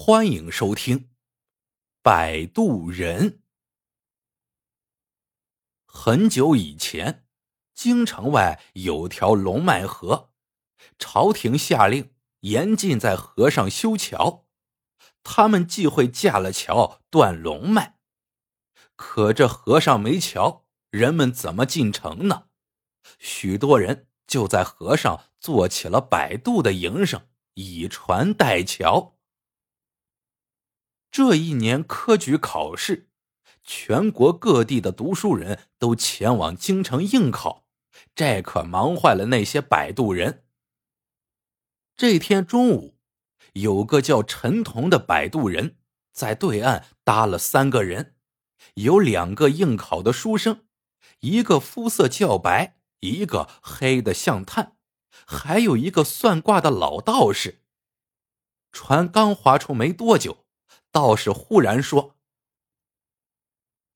欢迎收听《摆渡人》。很久以前，京城外有条龙脉河，朝廷下令严禁在河上修桥。他们忌讳架了桥断龙脉，可这河上没桥，人们怎么进城呢？许多人就在河上做起了摆渡的营生，以船代桥。这一年科举考试，全国各地的读书人都前往京城应考，这可忙坏了那些摆渡人。这天中午，有个叫陈同的摆渡人在对岸搭了三个人，有两个应考的书生，一个肤色较白，一个黑的像炭，还有一个算卦的老道士。船刚划出没多久。道士忽然说：“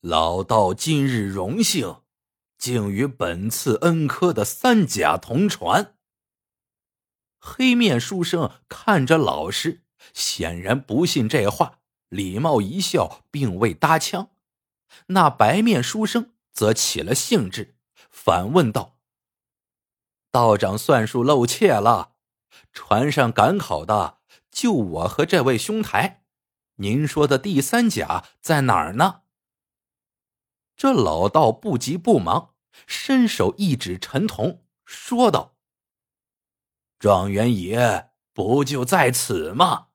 老道今日荣幸，竟与本次恩科的三甲同船。”黑面书生看着老师，显然不信这话，礼貌一笑，并未搭腔。那白面书生则起了兴致，反问道：“道长算术露怯了，船上赶考的就我和这位兄台。”您说的第三甲在哪儿呢？这老道不急不忙，伸手一指陈同，说道：“状元爷不就在此吗？”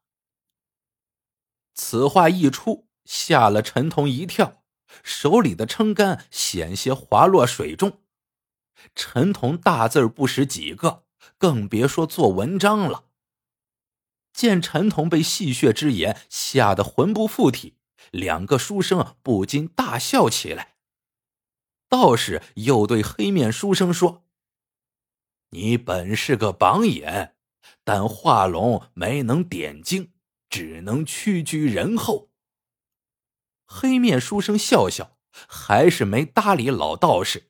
此话一出，吓了陈同一跳，手里的撑杆险些滑落水中。陈同大字不识几个，更别说做文章了。见陈同被戏谑之言吓得魂不附体，两个书生不禁大笑起来。道士又对黑面书生说：“你本是个榜眼，但画龙没能点睛，只能屈居人后。”黑面书生笑笑，还是没搭理老道士。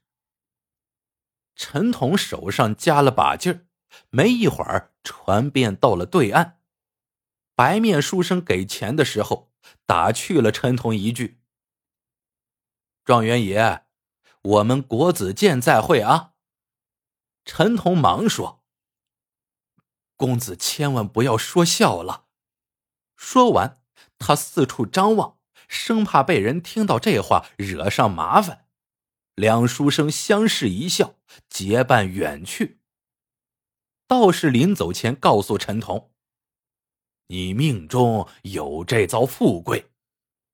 陈同手上加了把劲儿，没一会儿，船便到了对岸。白面书生给钱的时候，打趣了陈同一句：“状元爷，我们国子监再会啊！”陈同忙说：“公子千万不要说笑了。”说完，他四处张望，生怕被人听到这话惹上麻烦。两书生相视一笑，结伴远去。道士临走前告诉陈同。你命中有这遭富贵，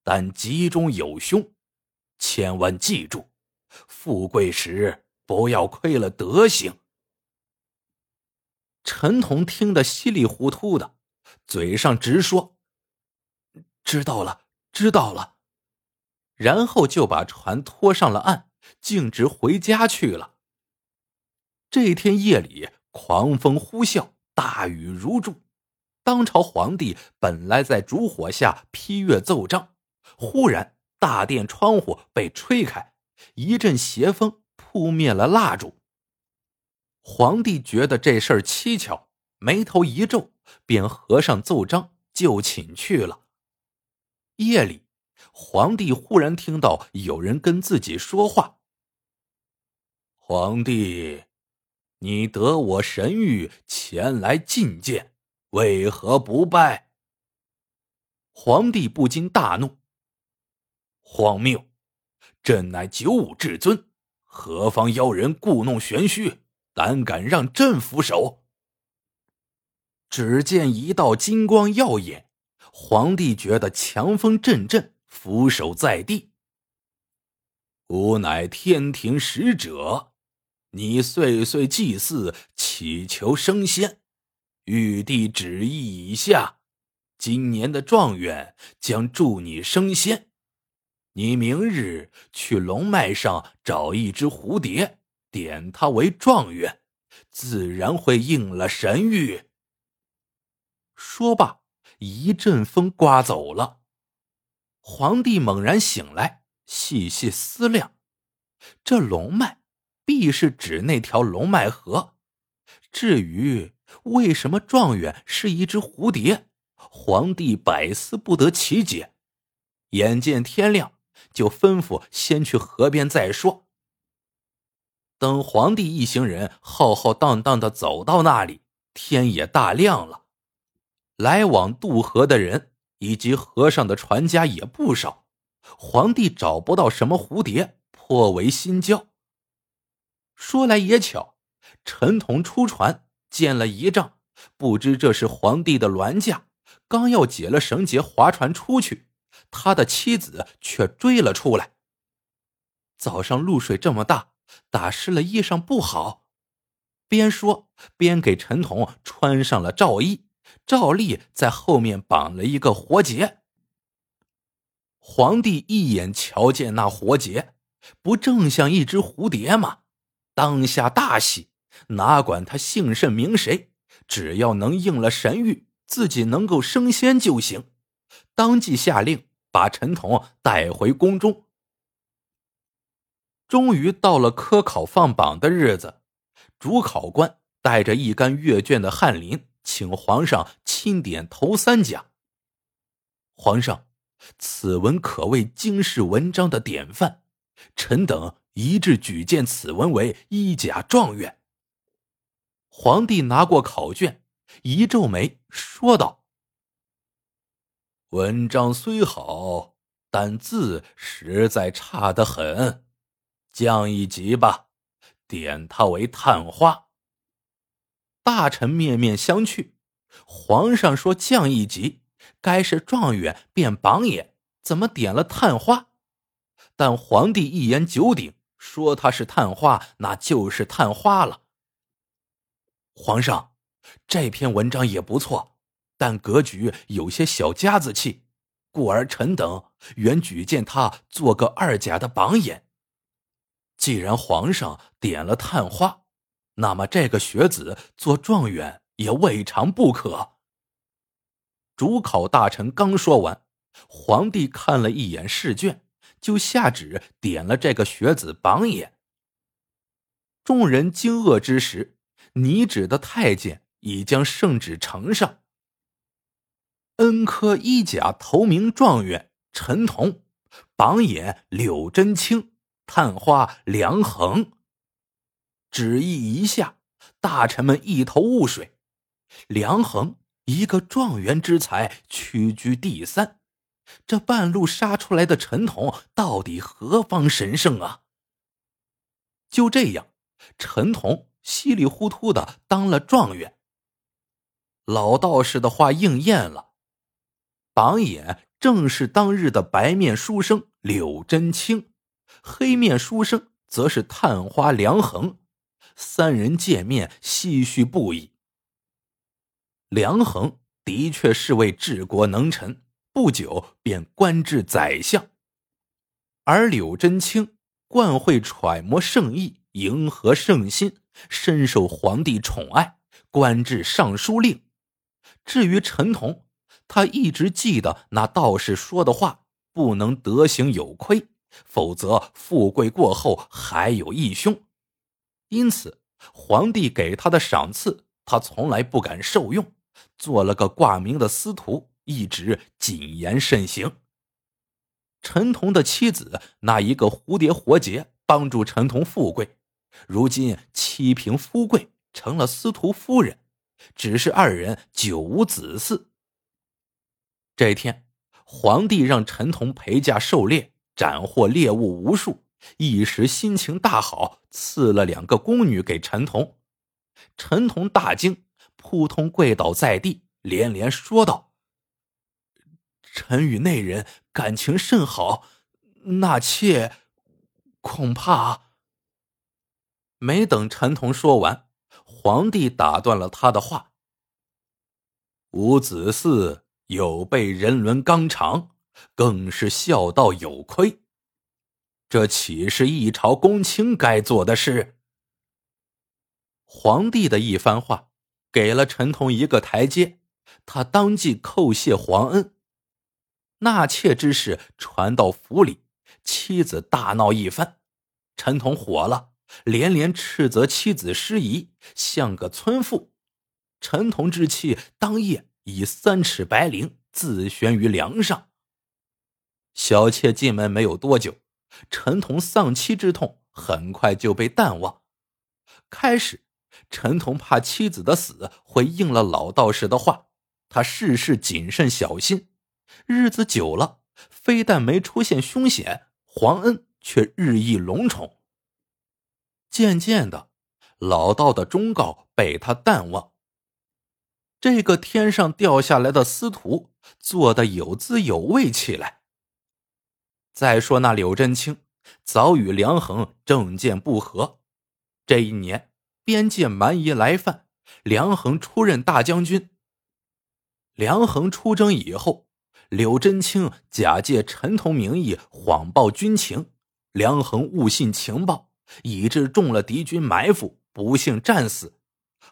但吉中有凶，千万记住，富贵时不要亏了德行。陈同听得稀里糊涂的，嘴上直说：“知道了，知道了。”然后就把船拖上了岸，径直回家去了。这天夜里，狂风呼啸，大雨如注。当朝皇帝本来在烛火下批阅奏章，忽然大殿窗户被吹开，一阵邪风扑灭了蜡烛。皇帝觉得这事儿蹊跷，眉头一皱，便合上奏章就寝去了。夜里，皇帝忽然听到有人跟自己说话：“皇帝，你得我神谕前来觐见。”为何不拜？皇帝不禁大怒。荒谬！朕乃九五至尊，何方妖人故弄玄虚，胆敢让朕俯首？只见一道金光耀眼，皇帝觉得强风阵阵，俯首在地。吾乃天庭使者，你岁岁祭祀，祈求升仙。玉帝旨意已下，今年的状元将助你升仙。你明日去龙脉上找一只蝴蝶，点它为状元，自然会应了神谕。说罢，一阵风刮走了。皇帝猛然醒来，细细思量，这龙脉必是指那条龙脉河。至于……为什么状元是一只蝴蝶？皇帝百思不得其解，眼见天亮，就吩咐先去河边再说。等皇帝一行人浩浩荡荡的走到那里，天也大亮了。来往渡河的人以及河上的船家也不少，皇帝找不到什么蝴蝶，颇为心焦。说来也巧，陈同出船见了仪仗，不知这是皇帝的銮驾。刚要解了绳结，划船出去，他的妻子却追了出来。早上露水这么大，打湿了衣裳不好。边说边给陈彤穿上了罩衣，照例在后面绑了一个活结。皇帝一眼瞧见那活结，不正像一只蝴蝶吗？当下大喜，哪管他姓甚名谁，只要能应了神谕。自己能够升仙就行，当即下令把陈彤带回宫中。终于到了科考放榜的日子，主考官带着一干阅卷的翰林，请皇上钦点头三甲。皇上，此文可谓经世文章的典范，臣等一致举荐此文为一甲状元。皇帝拿过考卷。一皱眉，说道：“文章虽好，但字实在差得很，降一级吧，点他为探花。”大臣面面相觑。皇上说降一级，该是状元变榜眼，怎么点了探花？但皇帝一言九鼎，说他是探花，那就是探花了。皇上。这篇文章也不错，但格局有些小家子气，故而臣等原举荐他做个二甲的榜眼。既然皇上点了探花，那么这个学子做状元也未尝不可。主考大臣刚说完，皇帝看了一眼试卷，就下旨点了这个学子榜眼。众人惊愕之时，拟旨的太监。已将圣旨呈上。恩科一甲头名状元陈同，榜眼柳真清，探花梁衡。旨意一下，大臣们一头雾水。梁衡一个状元之才，屈居第三，这半路杀出来的陈同，到底何方神圣啊？就这样，陈同稀里糊涂的当了状元。老道士的话应验了，榜眼正是当日的白面书生柳真清，黑面书生则是探花梁衡。三人见面，唏嘘不已。梁衡的确是位治国能臣，不久便官至宰相；而柳真清惯会揣摩圣意，迎合圣心，深受皇帝宠爱，官至尚书令。至于陈同，他一直记得那道士说的话：不能德行有亏，否则富贵过后还有义凶。因此，皇帝给他的赏赐，他从来不敢受用，做了个挂名的司徒，一直谨言慎行。陈同的妻子那一个蝴蝶活结，帮助陈同富贵，如今妻凭富贵，成了司徒夫人。只是二人久无子嗣。这一天，皇帝让陈同陪驾狩猎，斩获猎物无数，一时心情大好，赐了两个宫女给陈同。陈同大惊，扑通跪倒在地，连连说道：“臣与那人感情甚好，纳妾恐怕……”没等陈同说完。皇帝打断了他的话：“无子嗣，有悖人伦纲常，更是孝道有亏。这岂是一朝公卿该做的事？”皇帝的一番话，给了陈同一个台阶，他当即叩谢皇恩。纳妾之事传到府里，妻子大闹一番，陈同火了。连连斥责妻子失仪，像个村妇。陈同之妻当夜以三尺白绫自悬于梁上。小妾进门没有多久，陈同丧妻之痛很快就被淡忘。开始，陈同怕妻子的死会应了老道士的话，他事事谨慎小心。日子久了，非但没出现凶险，皇恩却日益隆宠。渐渐的，老道的忠告被他淡忘。这个天上掉下来的司徒做的有滋有味起来。再说那柳真清，早与梁衡政见不合。这一年，边界蛮夷来犯，梁衡出任大将军。梁衡出征以后，柳真清假借陈同名义谎报军情，梁衡误信情报，以致中了敌军埋伏，不幸战死。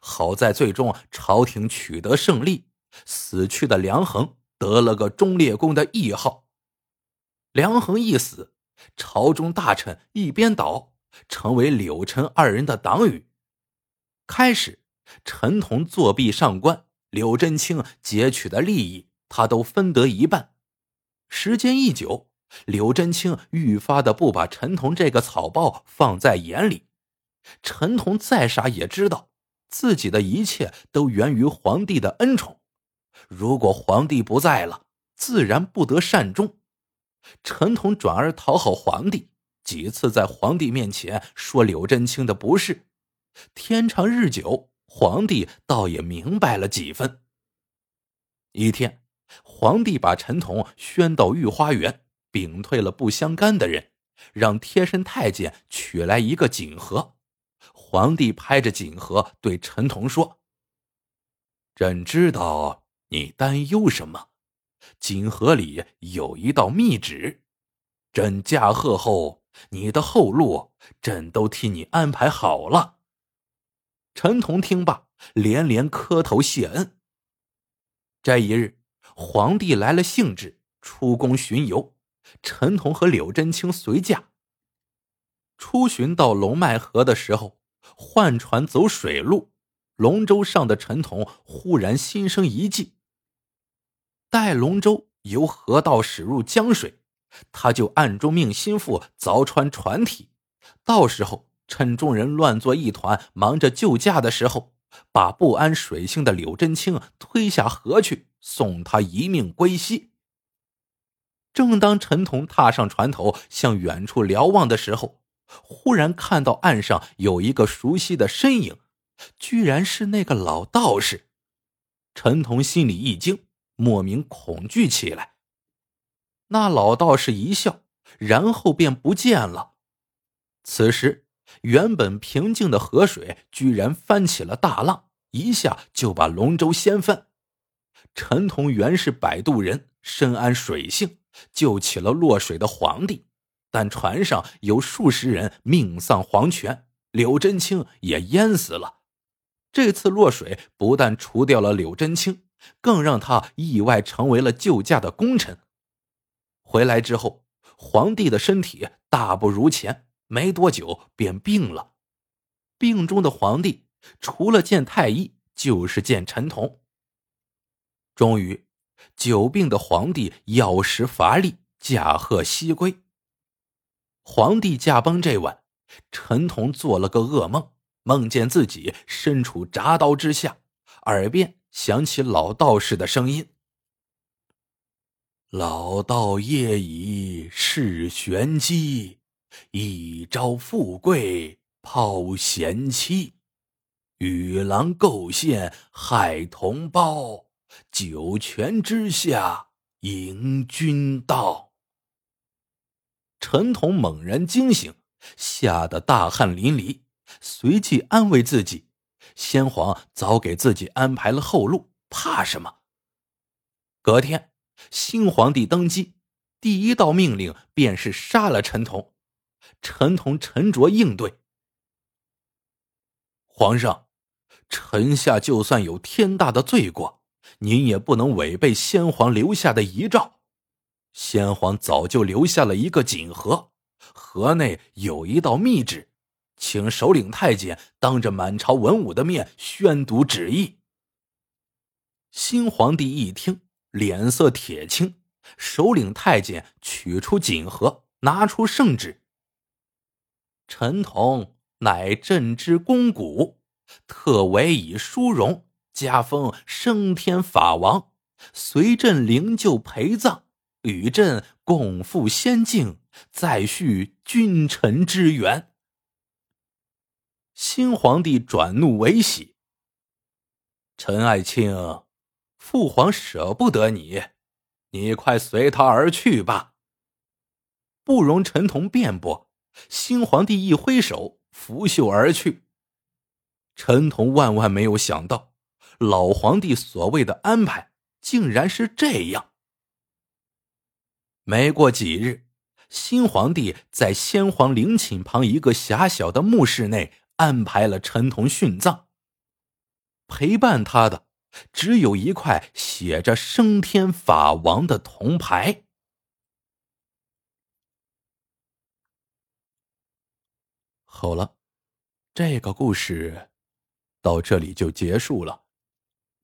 好在最终朝廷取得胜利，死去的梁衡得了个忠烈公的谥号。梁衡一死，朝中大臣一边倒，成为柳陈二人的党羽。开始，陈同作弊上官，柳真清劫取的利益，他都分得一半。时间一久，柳真清愈发的不把陈彤这个草包放在眼里。陈彤再傻也知道，自己的一切都源于皇帝的恩宠，如果皇帝不在了，自然不得善终。陈彤转而讨好皇帝，几次在皇帝面前说柳真清的不是。天长日久，皇帝倒也明白了几分。一天，皇帝把陈彤宣到御花园，屏退了不相干的人，让贴身太监取来一个锦盒。皇帝拍着锦盒对陈同说：“朕知道你担忧什么。”锦盒里有一道密旨，朕驾鹤后，你的后路朕都替你安排好了。陈同听罢，连连磕头谢恩。这一日，皇帝来了兴致，出宫巡游，陈同和柳真清随驾。出巡到龙脉河的时候，换船走水路，龙舟上的陈同忽然心生一计。待龙舟由河道驶入江水，他就暗中命心腹凿穿船体，到时候趁众人乱作一团，忙着救驾的时候，把不安水性的柳真清推下河去，送他一命归西。正当陈同踏上船头向远处瞭望的时候，忽然看到岸上有一个熟悉的身影，居然是那个老道士。陈同心里一惊。莫名恐惧起来。那老道士一笑，然后便不见了。此时，原本平静的河水居然翻起了大浪，一下就把龙舟掀翻。陈同原是摆渡人，深谙水性，救起了落水的皇帝。但船上有数十人命丧黄泉，柳真清也淹死了。这次落水不但除掉了柳真清。更让他意外成为了救驾的功臣。回来之后，皇帝的身体大不如前，没多久便病了。病中的皇帝除了见太医，就是见陈同。终于，久病的皇帝药食乏力，驾鹤西归。皇帝驾崩这晚，陈同做了个噩梦，梦见自己身处铡刀之下，耳边。响起老道士的声音：“老道夜已是玄机，一朝富贵抛贤妻，与狼构陷害同胞，九泉之下迎君到。”陈同猛然惊醒，吓得大汗淋漓，随即安慰自己。先皇早给自己安排了后路，怕什么？隔天，新皇帝登基，第一道命令便是杀了陈同。陈同沉着应对：“皇上，臣下就算有天大的罪过，您也不能违背先皇留下的遗诏。先皇早就留下了一个锦盒，盒内有一道密旨。”请首领太监当着满朝文武的面宣读旨意。新皇帝一听，脸色铁青，首领太监取出锦盒，拿出圣旨。陈同乃朕之肱骨，特委以殊荣，加封升天法王，随朕灵柩陪葬，与朕共赴仙境，再续君臣之缘。新皇帝转怒为喜，陈爱卿。父皇舍不得你，你快随他而去吧。不容陈同辩驳，新皇帝一挥手，拂袖而去。陈同万万没有想到，老皇帝所谓的安排竟然是这样。没过几日，新皇帝在先皇陵寝旁一个狭小的墓室内安排了陈同殉葬。陪伴他的。只有一块写着“升天法王”的铜牌。好了，这个故事到这里就结束了。